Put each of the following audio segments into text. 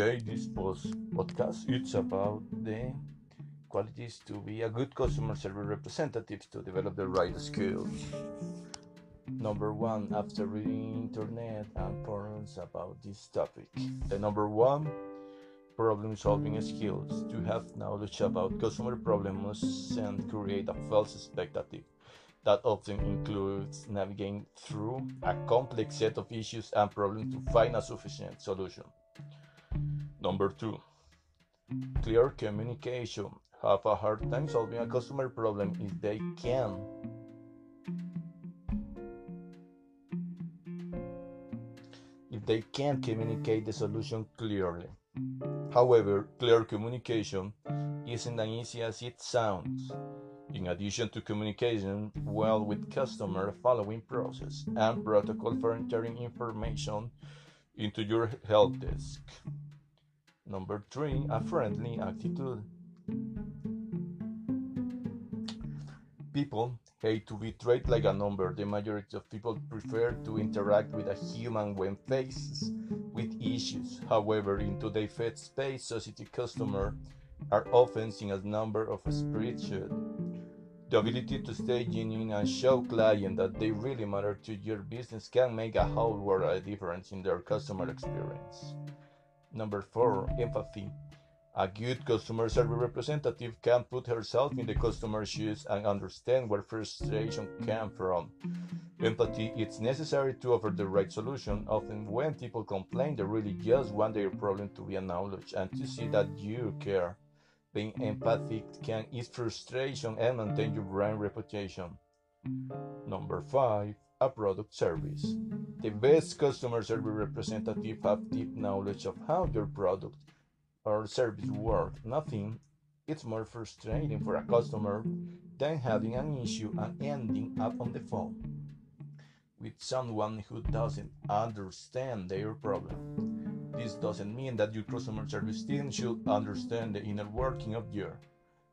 Okay, this post podcast it's about the qualities to be a good customer service representative to develop the right skills. Number one, after reading internet and forums about this topic, the number one problem solving skills to have knowledge about customer problems and create a false expectative that often includes navigating through a complex set of issues and problems to find a sufficient solution. Number two, clear communication. Have a hard time solving a customer problem if they can. If they can't communicate the solution clearly. However, clear communication isn't as easy as it sounds. In addition to communication well with customer following process and protocol for entering information into your help desk. Number three, a friendly attitude. People hate to be treated like a number. The majority of people prefer to interact with a human when faced with issues. However, in today's fast-paced society, customers are often seen as number of a spreadsheet. The ability to stay genuine and show clients that they really matter to your business can make a whole world of difference in their customer experience. Number four, empathy. A good customer service representative can put herself in the customer's shoes and understand where frustration came from. Empathy is necessary to offer the right solution. Often, when people complain, they really just want their problem to be acknowledged and to see that you care. Being empathic can ease frustration and maintain your brand reputation. Number five, a product service. The best customer service representative have deep knowledge of how your product or service work. Nothing is more frustrating for a customer than having an issue and ending up on the phone with someone who doesn't understand their problem. This doesn't mean that your customer service team should understand the inner working of your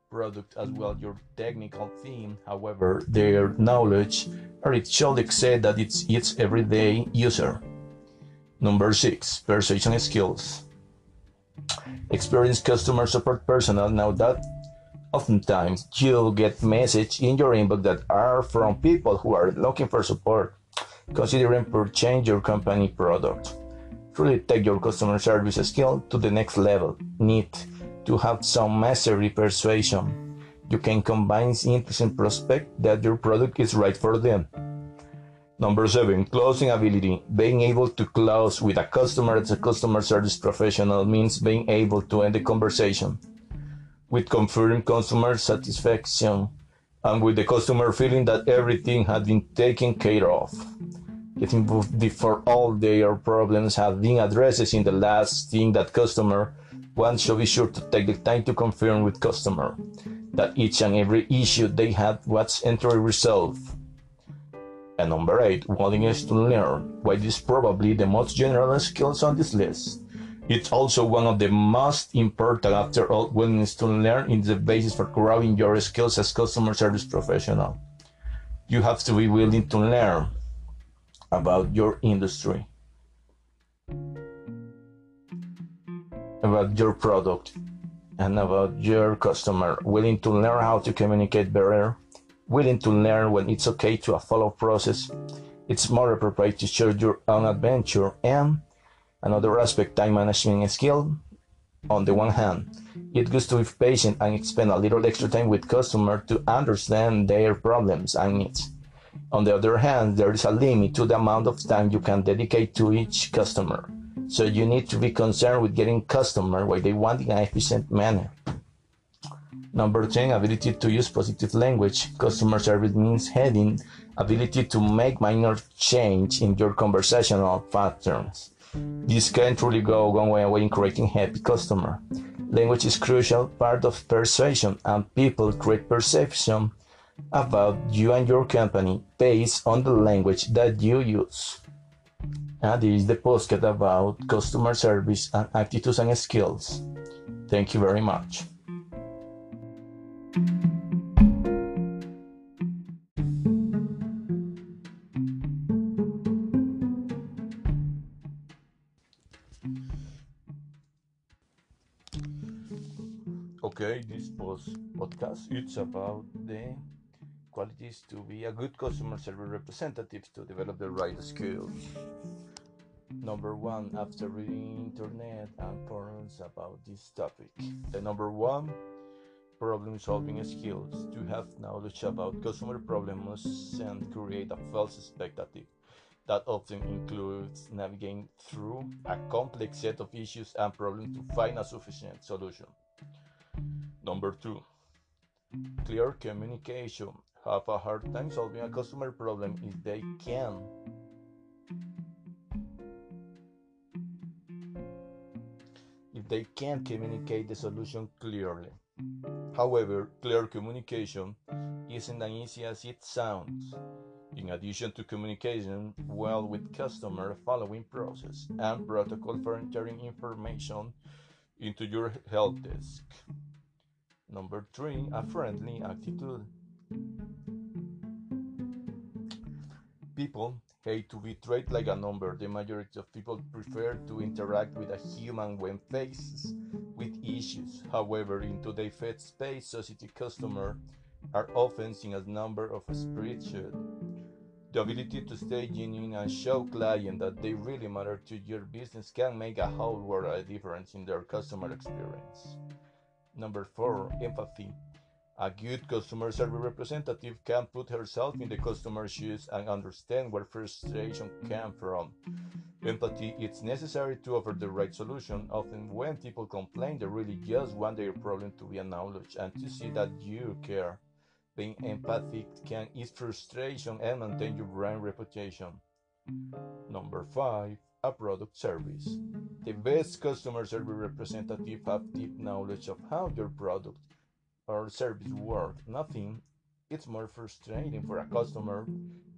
product as well your technical team. However, their knowledge or it should exceed that it's its everyday user. Number six, persuasion skills. Experienced customer support personnel know that oftentimes you get messages in your inbox that are from people who are looking for support, considering purchasing your company product truly take your customer service skill to the next level. Need to have some mastery persuasion. You can combine interesting prospect that your product is right for them. Number seven, closing ability. Being able to close with a customer as a customer service professional means being able to end the conversation with confirmed customer satisfaction and with the customer feeling that everything had been taken care of getting before all their problems have been addressed in the last thing that customer one should be sure to take the time to confirm with customer that each and every issue they had was entered resolved. And number eight, willingness to learn. This is probably the most general skills on this list, it's also one of the most important after all willingness to learn is the basis for growing your skills as customer service professional. You have to be willing to learn about your industry, about your product, and about your customer. Willing to learn how to communicate better, willing to learn when it's okay to a follow process. It's more appropriate to share your own adventure and another aspect, time management skill. On the one hand, it good to be patient and spend a little extra time with customer to understand their problems and needs. On the other hand, there is a limit to the amount of time you can dedicate to each customer. So you need to be concerned with getting customer what they want in an efficient manner. Number 10, ability to use positive language. Customer service means having ability to make minor change in your conversational patterns. This can truly go a long way in creating happy customer. Language is crucial part of persuasion and people create perception about you and your company based on the language that you use. Ah, uh, this is the postcard about customer service and attitudes and skills. Thank you very much. Okay, this post podcast it's about the qualities to be a good customer service representative to develop the right skills. Number one, after reading internet and forums about this topic, the number one problem solving skills to have knowledge about customer problems and create a false expectative that often includes navigating through a complex set of issues and problems to find a sufficient solution. Number two, clear communication. Have a hard time solving a customer problem if they can they can communicate the solution clearly. However, clear communication isn't as easy as it sounds. In addition to communication well with customer following process and protocol for entering information into your help desk. Number three, a friendly attitude. People to be treated like a mm-hmm. number. The majority of people prefer to interact with a human when faced with issues. However, in today's fast-paced society, customers are often seen as number of spreadsheet. The ability to stay genuine and show clients that they really matter to your business can make a whole world of difference in their customer experience. Number four, empathy. A good customer service representative can put herself in the customer's shoes and understand where frustration came from. Empathy is necessary to offer the right solution. Often, when people complain, they really just want their problem to be acknowledged and to see that you care. Being empathic can ease frustration and maintain your brand reputation. Number five, a product service. The best customer service representative have deep knowledge of how your product or service work. Nothing It's more frustrating for a customer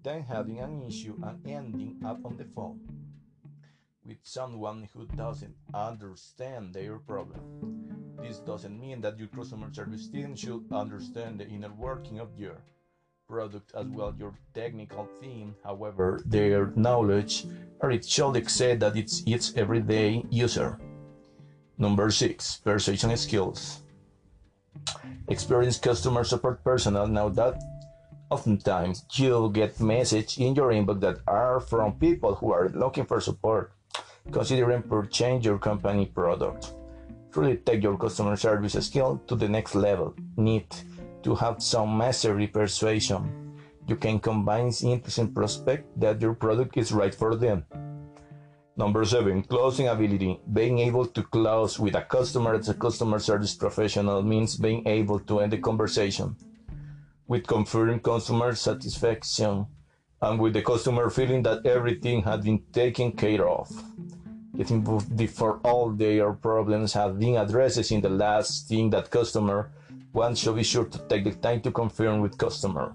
than having an issue and ending up on the phone with someone who doesn't understand their problem. This doesn't mean that your customer service team should understand the inner working of your product as well your technical team. However, their knowledge or it should exceed that it's its everyday user. Number six, persuasion skills experienced customer support personnel know that oftentimes you'll get messages in your inbox that are from people who are looking for support, considering purchasing your company product. Truly take your customer service skill to the next level. Need to have some mastery persuasion. You can combine interesting prospect that your product is right for them Number seven, closing ability. Being able to close with a customer as a customer service professional means being able to end the conversation with confirmed customer satisfaction and with the customer feeling that everything had been taken care of. Getting for all their problems have been addressed in the last thing that customer wants should be sure to take the time to confirm with customer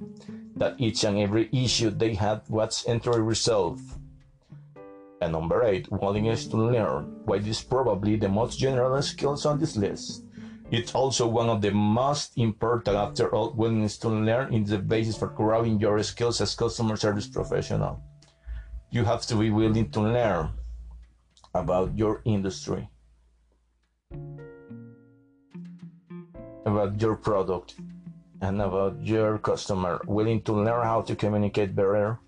that each and every issue they had was entered resolved and number 8, willingness to learn, which is probably the most general skills on this list. It's also one of the most important after all willingness to learn is the basis for growing your skills as customer service professional. You have to be willing to learn about your industry, about your product, and about your customer, willing to learn how to communicate better,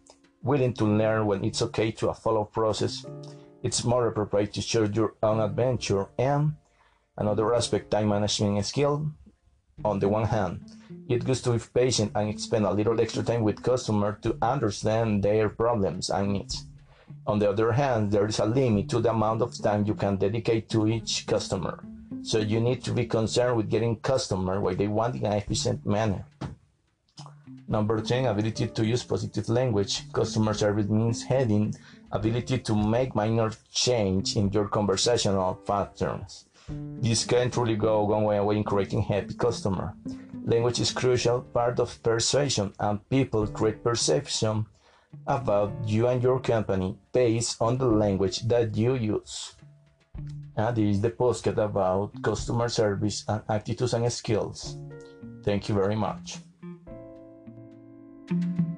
willing to learn when it's okay to a follow process. It's more appropriate to share your own adventure and another aspect, time management skill. On the one hand, it's good to be patient and spend a little extra time with customer to understand their problems and needs. On the other hand, there is a limit to the amount of time you can dedicate to each customer. So you need to be concerned with getting customer what they want in an efficient manner. Number 10, ability to use positive language. Customer service means having ability to make minor change in your conversational patterns. This can truly go a long way away in creating happy customer. Language is crucial part of persuasion and people create perception about you and your company based on the language that you use. And this is the postcard about customer service and attitudes and skills. Thank you very much. Thank you